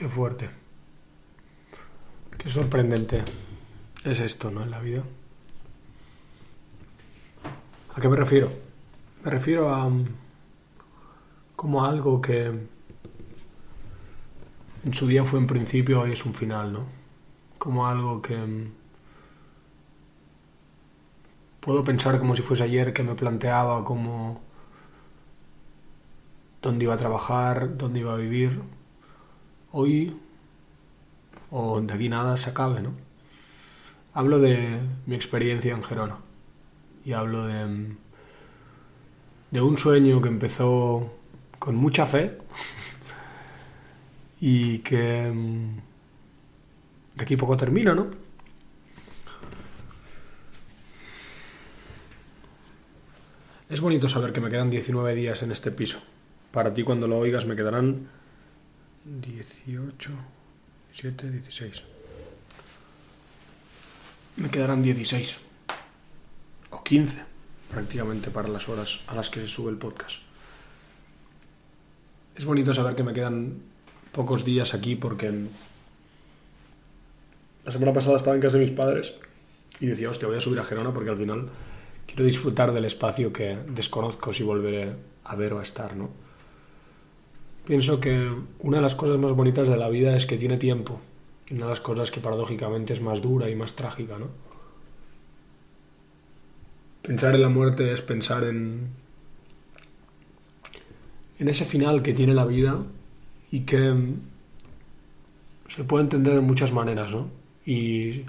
Qué fuerte. Qué sorprendente es esto, ¿no? En la vida. ¿A qué me refiero? Me refiero a um, como algo que en su día fue un principio y es un final, ¿no? Como algo que um, puedo pensar como si fuese ayer que me planteaba como dónde iba a trabajar, dónde iba a vivir. Hoy o de aquí nada se acabe, ¿no? Hablo de mi experiencia en Gerona y hablo de, de un sueño que empezó con mucha fe y que de aquí poco termina, ¿no? Es bonito saber que me quedan 19 días en este piso. Para ti cuando lo oigas me quedarán 18, 17, 16. Me quedarán 16 o 15 prácticamente para las horas a las que se sube el podcast. Es bonito saber que me quedan pocos días aquí porque la semana pasada estaba en casa de mis padres y decía, hostia, voy a subir a Gerona porque al final quiero disfrutar del espacio que desconozco si volveré a ver o a estar, ¿no? Pienso que una de las cosas más bonitas de la vida es que tiene tiempo y una de las cosas que paradójicamente es más dura y más trágica, ¿no? Pensar en la muerte es pensar en en ese final que tiene la vida y que se puede entender de muchas maneras, ¿no? Y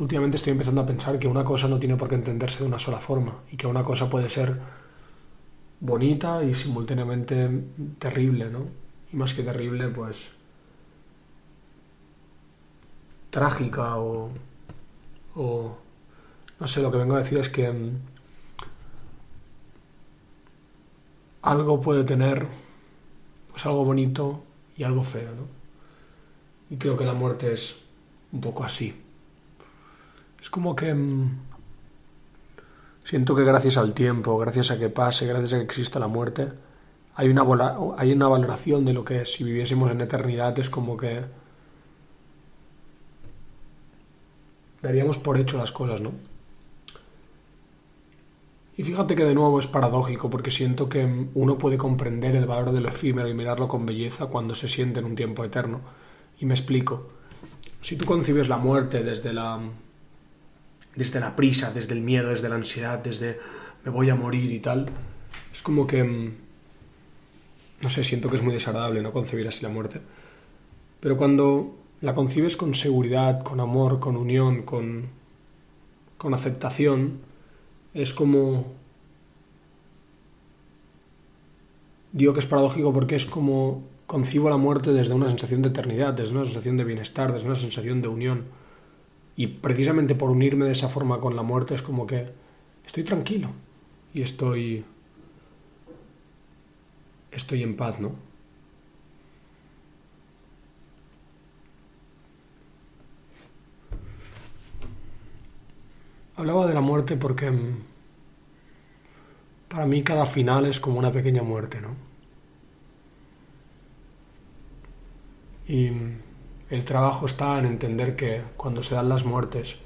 últimamente estoy empezando a pensar que una cosa no tiene por qué entenderse de una sola forma y que una cosa puede ser bonita y simultáneamente terrible, ¿no? Y más que terrible, pues trágica o, o no sé, lo que vengo a decir es que mm, algo puede tener pues algo bonito y algo feo, ¿no? Y creo que la muerte es un poco así. Es como que mm, siento que gracias al tiempo, gracias a que pase, gracias a que exista la muerte, hay una, hay una valoración de lo que si viviésemos en eternidad es como que daríamos por hecho las cosas, ¿no? Y fíjate que de nuevo es paradójico porque siento que uno puede comprender el valor de lo efímero y mirarlo con belleza cuando se siente en un tiempo eterno. Y me explico. Si tú concibes la muerte desde la desde la prisa, desde el miedo, desde la ansiedad, desde me voy a morir y tal, es como que, mm, no sé, siento que es muy desagradable no concebir así la muerte. Pero cuando la concibes con seguridad, con amor, con unión, con, con aceptación, es como... Digo que es paradójico porque es como concibo la muerte desde una sensación de eternidad, desde una sensación de bienestar, desde una sensación de unión y precisamente por unirme de esa forma con la muerte es como que estoy tranquilo y estoy estoy en paz, ¿no? Hablaba de la muerte porque mm, para mí cada final es como una pequeña muerte, ¿no? Y el trabajo está en entender que cuando se dan las muertes,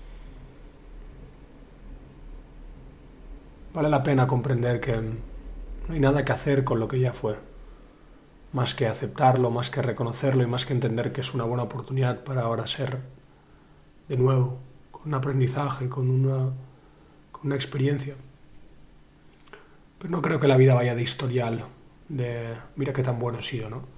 vale la pena comprender que no hay nada que hacer con lo que ya fue, más que aceptarlo, más que reconocerlo y más que entender que es una buena oportunidad para ahora ser de nuevo, con un aprendizaje, con una, con una experiencia. Pero no creo que la vida vaya de historial, de mira qué tan bueno he sido, ¿no?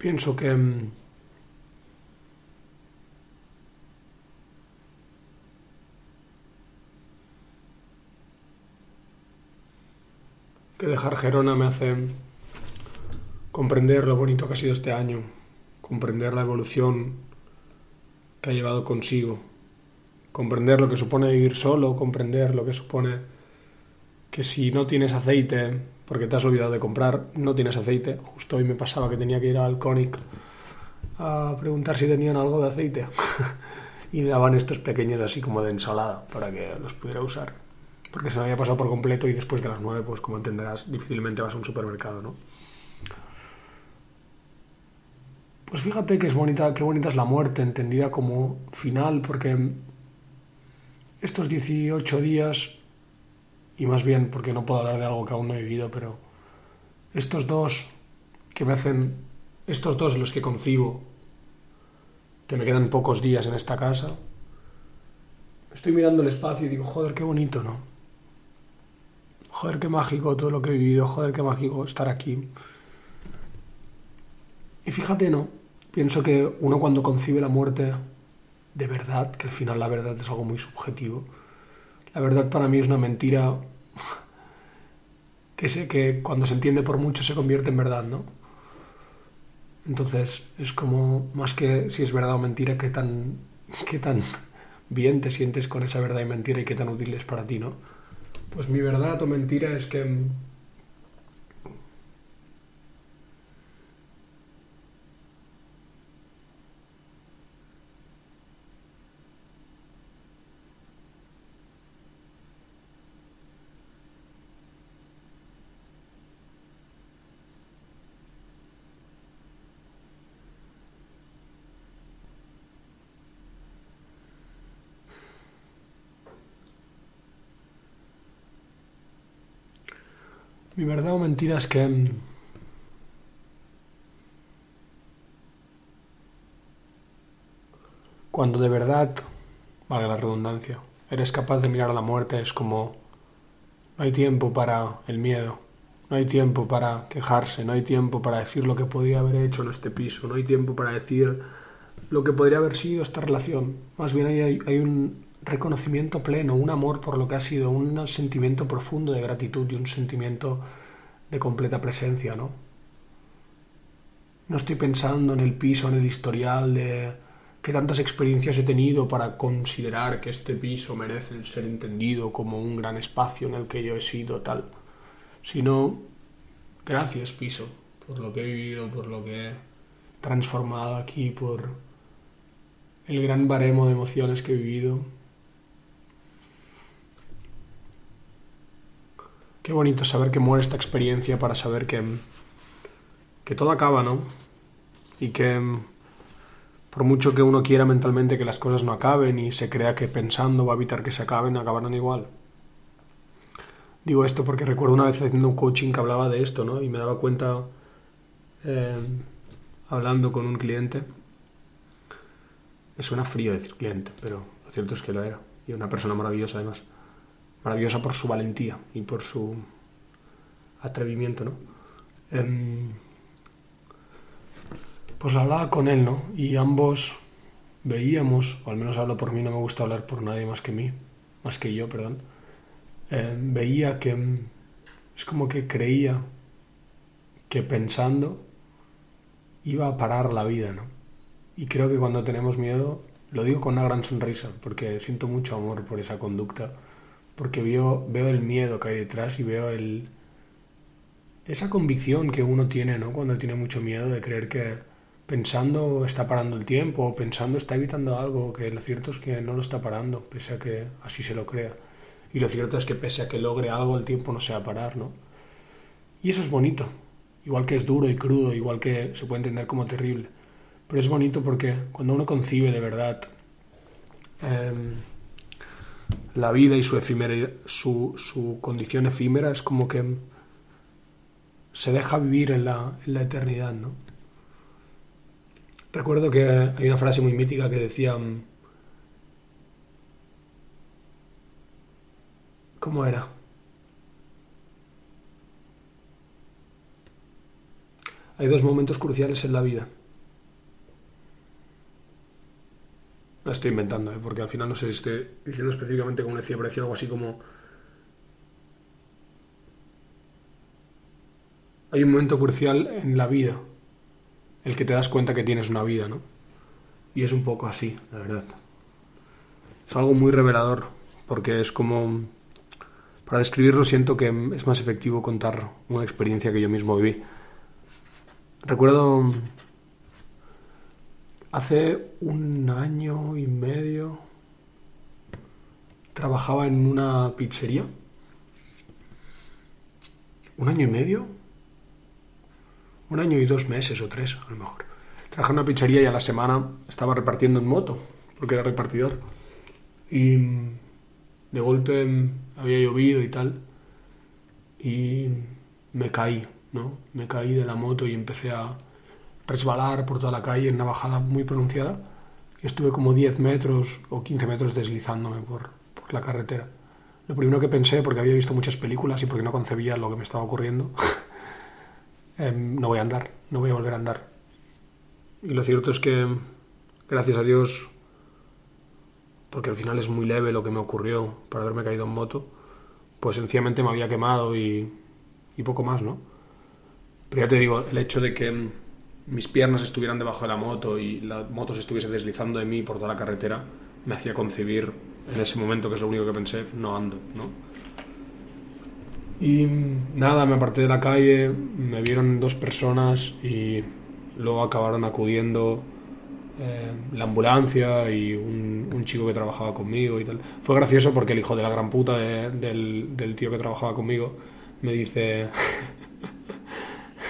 pienso que... Mm, que dejar Gerona me hace comprender lo bonito que ha sido este año, comprender la evolución que ha llevado consigo, comprender lo que supone vivir solo, comprender lo que supone que si no tienes aceite porque te has olvidado de comprar, no tienes aceite. Justo hoy me pasaba que tenía que ir al Conic a preguntar si tenían algo de aceite. y me daban estos pequeños así como de ensalada para que los pudiera usar. Porque se me había pasado por completo y después de las nueve, pues como entenderás, difícilmente vas a un supermercado, ¿no? Pues fíjate que es bonita, qué bonita es la muerte, entendida como final, porque estos 18 días, y más bien porque no puedo hablar de algo que aún no he vivido, pero estos dos que me hacen, estos dos los que concibo, que me quedan pocos días en esta casa, estoy mirando el espacio y digo, joder, qué bonito, ¿no? Joder, qué mágico todo lo que he vivido, joder, qué mágico estar aquí. Y fíjate, ¿no? Pienso que uno cuando concibe la muerte de verdad, que al final la verdad es algo muy subjetivo, la verdad para mí es una mentira que sé que cuando se entiende por mucho se convierte en verdad, ¿no? Entonces es como más que si es verdad o mentira, qué tan, qué tan bien te sientes con esa verdad y mentira y qué tan útil es para ti, ¿no? Pues mi verdad o mentira es que Mi verdad o mentira es que cuando de verdad, vale la redundancia, eres capaz de mirar a la muerte es como no hay tiempo para el miedo, no hay tiempo para quejarse, no hay tiempo para decir lo que podía haber hecho en este piso, no hay tiempo para decir lo que podría haber sido esta relación. Más bien hay, hay un reconocimiento pleno, un amor por lo que ha sido, un sentimiento profundo de gratitud y un sentimiento de completa presencia, ¿no? No estoy pensando en el piso, en el historial de qué tantas experiencias he tenido para considerar que este piso merece ser entendido como un gran espacio en el que yo he sido tal, sino gracias piso por lo que he vivido, por lo que he transformado aquí, por el gran baremo de emociones que he vivido, Qué bonito saber que muere esta experiencia para saber que, que todo acaba, ¿no? Y que por mucho que uno quiera mentalmente que las cosas no acaben y se crea que pensando va a evitar que se acaben, acabarán igual. Digo esto porque recuerdo una vez haciendo un coaching que hablaba de esto, ¿no? Y me daba cuenta, eh, hablando con un cliente, me suena frío decir cliente, pero lo cierto es que lo era. Y una persona maravillosa además maravillosa por su valentía y por su atrevimiento, ¿no? Em, pues hablaba con él, ¿no? Y ambos veíamos, o al menos hablo por mí, no me gusta hablar por nadie más que mí, más que yo, perdón. Em, veía que em, es como que creía que pensando iba a parar la vida, ¿no? Y creo que cuando tenemos miedo, lo digo con una gran sonrisa, porque siento mucho amor por esa conducta porque veo, veo el miedo que hay detrás y veo el, esa convicción que uno tiene ¿no? cuando tiene mucho miedo de creer que pensando está parando el tiempo o pensando está evitando algo, que lo cierto es que no lo está parando, pese a que así se lo crea. Y lo cierto es que pese a que logre algo, el tiempo no se va a parar, ¿no? Y eso es bonito, igual que es duro y crudo, igual que se puede entender como terrible. Pero es bonito porque cuando uno concibe de verdad em, la vida y su, su, su, condición efímera es como que se deja vivir en la, en la eternidad, ¿no? Recuerdo que hay una frase muy mítica que decía... ¿Cómo era? Hay dos momentos cruciales en la vida. La estoy inventando, ¿eh? porque al final no sé si estoy diciendo específicamente como decía, parecía algo así como hay un momento crucial en la vida, el que te das cuenta que tienes una vida, ¿no? Y es un poco así, la verdad. Es algo muy revelador, porque es como... Para describirlo siento que es más efectivo contar una experiencia que yo mismo viví. Recuerdo hace un año y medio trabajaba en una pizzería. ¿Un año y medio? Un año y dos meses o tres, a lo mejor. Trabajaba en una pizzería y a la semana estaba repartiendo en moto, porque era repartidor. Y de golpe había llovido y tal. Y me caí, ¿no? Me caí de la moto y empecé a resbalar por toda la calle en una bajada muy pronunciada. Y estuve como 10 metros o 15 metros deslizándome por, la carretera. Lo primero que pensé, porque había visto muchas películas y porque no concebía lo que me estaba ocurriendo, em, no voy a andar, no voy a volver a andar. Y lo cierto es que, gracias a Dios, porque al final es muy leve lo que me ocurrió para haberme caído en moto, pues sencillamente me había quemado y, y poco más, ¿no? Pero ya te digo, el hecho de que mis piernas estuvieran debajo de la moto y la moto se estuviese deslizando de mí por toda la carretera, me hacía concebir en ese momento, que es lo único que pensé, no ando, ¿no? Y nada, me aparté de la calle, me vieron dos personas y luego acabaron acudiendo eh, la ambulancia y un, chico que trabajaba conmigo y tal. Fue gracioso porque el hijo de la gran puta del, del, tío que trabajaba conmigo me dice...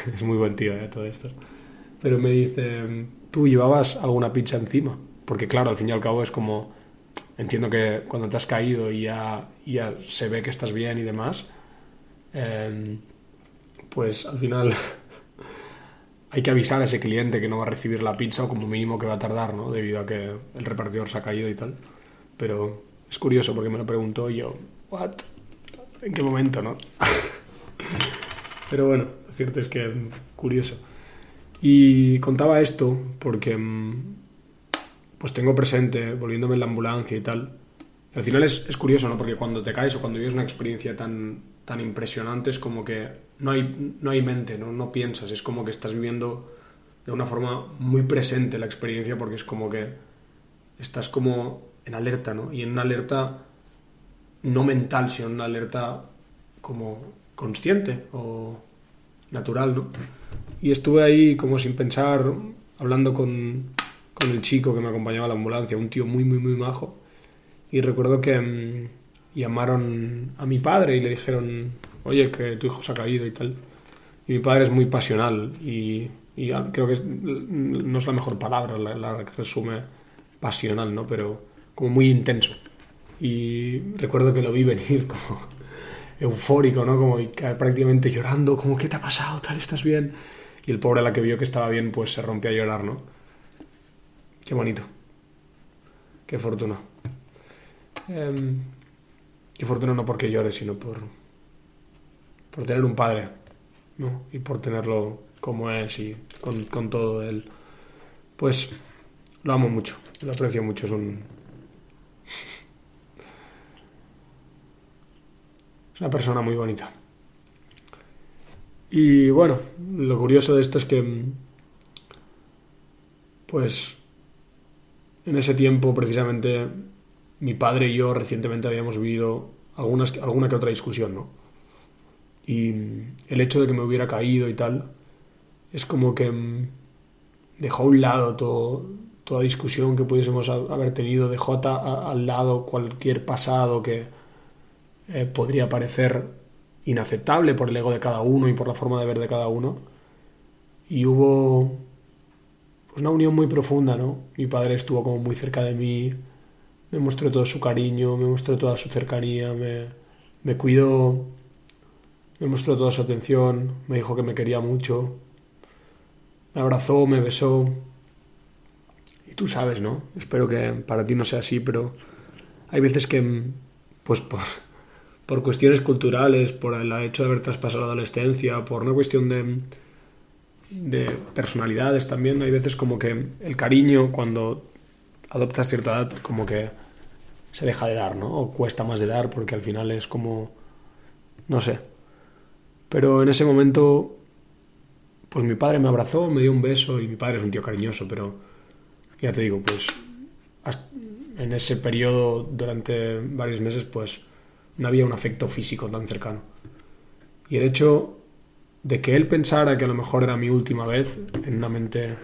es muy buen tío, eh, todo esto. Pero me dice, ¿tú llevabas alguna pizza encima? Porque claro, al fin y al cabo es como entiendo que cuando te has caído y ya, ya se ve que estás bien y demás, eh, pues al final hay que avisar a ese cliente que no va a recibir la pizza o como mínimo que va a tardar, ¿no? Debido a que el repartidor se ha caído y tal. Pero es curioso porque me lo preguntó y yo, ¿what? ¿En qué momento, no? Pero bueno, lo cierto es que curioso. Y contaba esto porque mm, pues tengo presente, volviéndome en la ambulancia y tal. Al final es, es, curioso, ¿no? Porque cuando te caes o cuando vives una experiencia tan, tan impresionante es como que no hay, no hay mente, ¿no? no piensas, es como que estás viviendo de una forma muy presente la experiencia porque es como que estás como en alerta, ¿no? Y en una alerta no mental, sino en una alerta como consciente o natural, ¿no? Y estuve ahí como sin pensar, hablando con, con el chico que me acompañaba a la ambulancia, un tío muy, muy, muy majo. Y recuerdo que mm, llamaron a mi padre y le dijeron, oye, que tu hijo se ha caído y tal. Y mi padre es muy pasional y, y creo que no es la mejor palabra la, que resume pasional, ¿no? Pero como muy intenso. Y recuerdo que lo vi venir como eufórico, ¿no? Como prácticamente llorando, como, ¿qué te ha pasado? ¿Tal? ¿Estás bien? Y el pobre a la que vio que estaba bien, pues se rompió a llorar, ¿no? Qué bonito. Qué fortuna. Em, qué fortuna no porque llore, sino por, por tener un padre, ¿no? Y por tenerlo como es y con, con todo él. Pues lo amo mucho, lo aprecio mucho. Es un. Una persona muy bonita. Y bueno, lo curioso de esto es que. Pues en ese tiempo, precisamente, mi padre y yo recientemente habíamos vivido alguna que otra discusión, ¿no? Y el hecho de que me hubiera caído y tal, es como que mm, dejó a un lado toda discusión que pudiésemos haber tenido, dejó al lado cualquier pasado que eh, podría parecer inaceptable por el ego de cada uno y por la forma de ver de cada uno. Y hubo pues una unión muy profunda, ¿no? Mi padre estuvo como muy cerca de mí, me mostró todo su cariño, me mostró toda su cercanía, me, me cuidó, me mostró toda su atención, me dijo que me quería mucho, me abrazó, me besó. Y tú sabes, ¿no? Espero que para ti no sea así, pero hay veces que, pues por, por cuestiones culturales, por el hecho de haber traspasado la adolescencia, por una cuestión de de personalidades también. Hay veces como que el cariño cuando adoptas cierta edad como que se deja de dar, ¿no? O cuesta más de dar porque al final es como... no sé. Pero en ese momento pues mi padre me abrazó, me dio un beso y mi padre es un tío cariñoso, pero ya te digo, pues en ese periodo durante varios meses pues no había un afecto físico tan cercano. Y el hecho de que él pensara que a lo mejor era mi última vez en una mente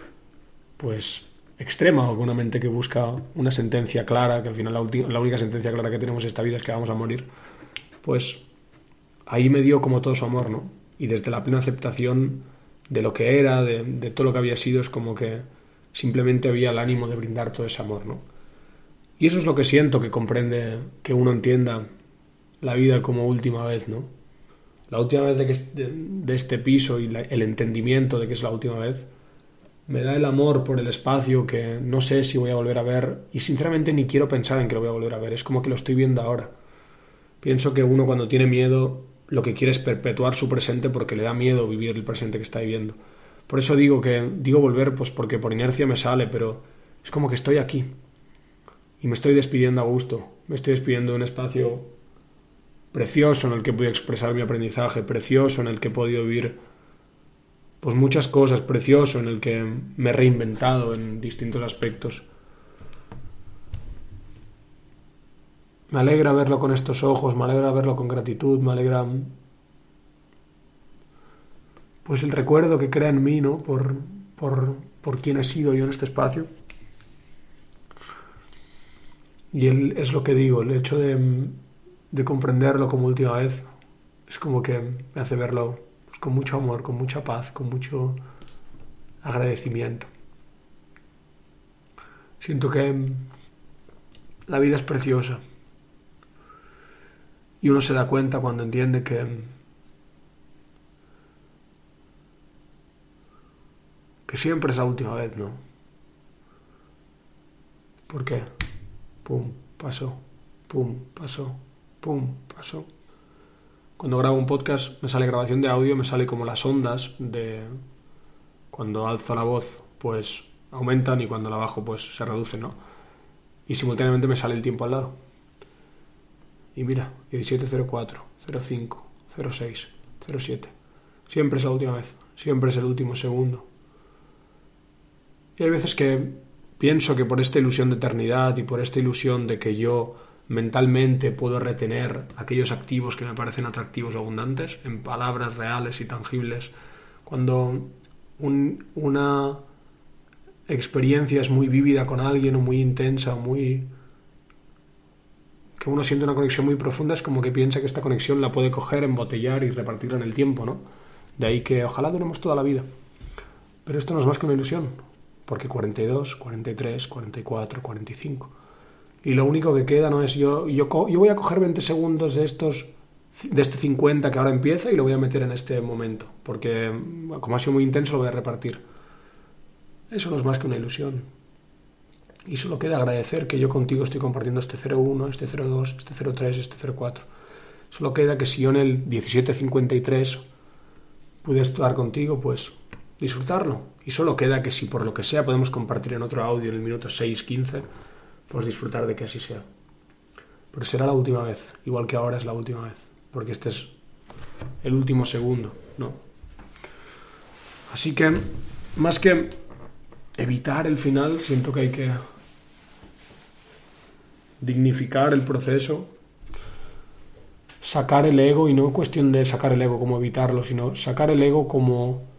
pues extrema o con una mente que busca una sentencia clara, que al final la, la única sentencia clara que tenemos en esta vida es que vamos a morir, pues ahí me dio como todo su amor, ¿no? Y desde la plena aceptación de lo que era, de, de todo lo que había sido, es como que simplemente había el ánimo de brindar todo ese amor, ¿no? Y eso es lo que siento que comprende, que uno entienda la vida como última vez, ¿no? La última vez de, que, de, este piso y el entendimiento de que es la última vez, me da el amor por el espacio que no sé si voy a volver a ver y sinceramente ni quiero pensar en que lo voy a volver a ver, es como que lo estoy viendo ahora. Pienso que uno cuando tiene miedo lo que quiere es perpetuar su presente porque le da miedo vivir el presente que está viviendo. Por eso digo que digo volver pues porque por inercia me sale, pero es como que estoy aquí y me estoy despidiendo a gusto, me estoy despidiendo de un espacio precioso en el que puedo expresar mi aprendizaje, precioso en el que he podido vivir pues muchas cosas, precioso en el que me he reinventado en distintos aspectos. Me alegra verlo con estos ojos, me alegra verlo con gratitud, me alegra pues el recuerdo que crea en mí, ¿no? Por, por, por quién he sido yo en este espacio. Y él, es lo que digo, el hecho de, de comprenderlo como última vez es como que me hace verlo con mucho amor, con mucha paz, con mucho agradecimiento. Siento que la vida es preciosa y uno se da cuenta cuando entiende que que siempre es la última vez, ¿no? ¿Por qué? Pum, pasó, pum, pasó, pum, pasó. Cuando grabo un podcast me sale grabación de audio, me sale como las ondas de cuando alzo la voz, pues aumentan y cuando la bajo, pues se reducen, ¿no? Y simultáneamente me sale el tiempo al lado. Y mira, 1704, 05, 06, 07. Siempre es la última vez, siempre es el último segundo. Y hay veces que pienso que por esta ilusión de eternidad y por esta ilusión de que yo mentalmente puedo retener aquellos activos que me parecen atractivos o abundantes en palabras reales y tangibles, cuando una experiencia es muy vívida con alguien o muy intensa o muy que uno siente una conexión muy profunda es como que piensa que esta conexión la puede coger, embotellar y repartirla en el tiempo, ¿no? De ahí que ojalá duremos toda la vida. Pero esto no es más que una ilusión porque 42, 43, 44, 45. Y lo único que queda no es yo, yo, yo voy a coger 20 segundos de estos de este 50 que ahora empieza y lo voy a meter en este momento, porque como ha sido muy intenso lo voy a repartir. Eso no es más que una ilusión. Y solo queda agradecer que yo contigo estoy compartiendo este 01, este 02, este 03, este 04. Solo queda que si yo en el 1753 pude estar contigo, pues disfrutarlo. Y solo queda que si por lo que sea podemos compartir en otro audio en el minuto 6.15, pues disfrutar de que así sea. Pero será la última vez, igual que ahora es la última vez, porque este es el último segundo, ¿no? Así que, más que evitar el final, siento que hay que dignificar el proceso, sacar el ego, y no cuestión de sacar el ego como evitarlo, sino sacar el ego como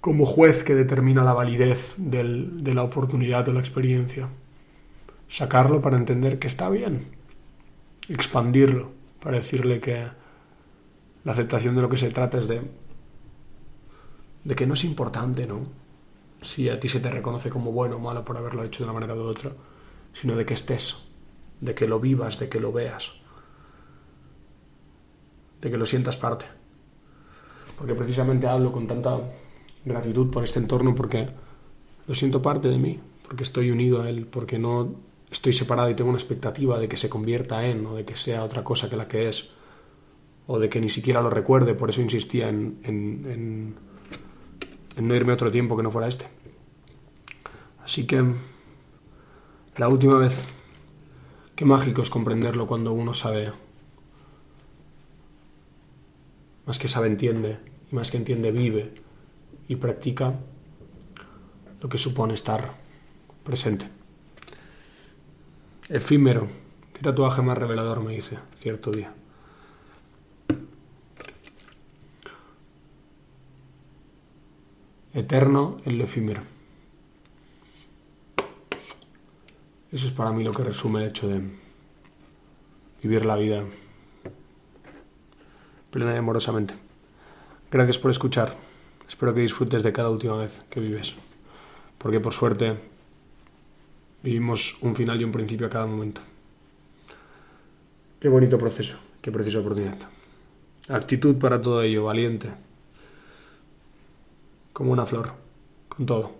como juez que determina la validez de la oportunidad o la experiencia. Sacarlo para entender que está bien. Expandirlo para decirle que la aceptación de lo que se trata es de, de que no es importante, ¿no? Si a ti se te reconoce como bueno o malo por haberlo hecho de una manera u otra, sino de que estés, de que lo vivas, de que lo veas, de que lo sientas parte. Porque precisamente hablo con tanta gratitud por este entorno porque lo siento parte de mí, porque estoy unido a él, porque no estoy separado y tengo una expectativa de que se convierta en o de que sea otra cosa que la que es o de que ni siquiera lo recuerde, por eso insistía en, en, en, no irme otro tiempo que no fuera este. Así que la última vez, qué mágico es comprenderlo cuando uno sabe, más que sabe entiende, y más que entiende vive, y practica lo que supone estar presente. Efímero. ¿Qué tatuaje más revelador me hice cierto día? Eterno en lo efímero. Eso es para mí lo que resume el hecho de vivir la vida plena y amorosamente. Gracias por escuchar. Espero que disfrutes de cada última vez que vives. Porque por suerte vivimos un final y un principio a cada momento. Qué bonito proceso, qué preciosa oportunidad. Actitud para todo ello, valiente. Como una flor, con todo.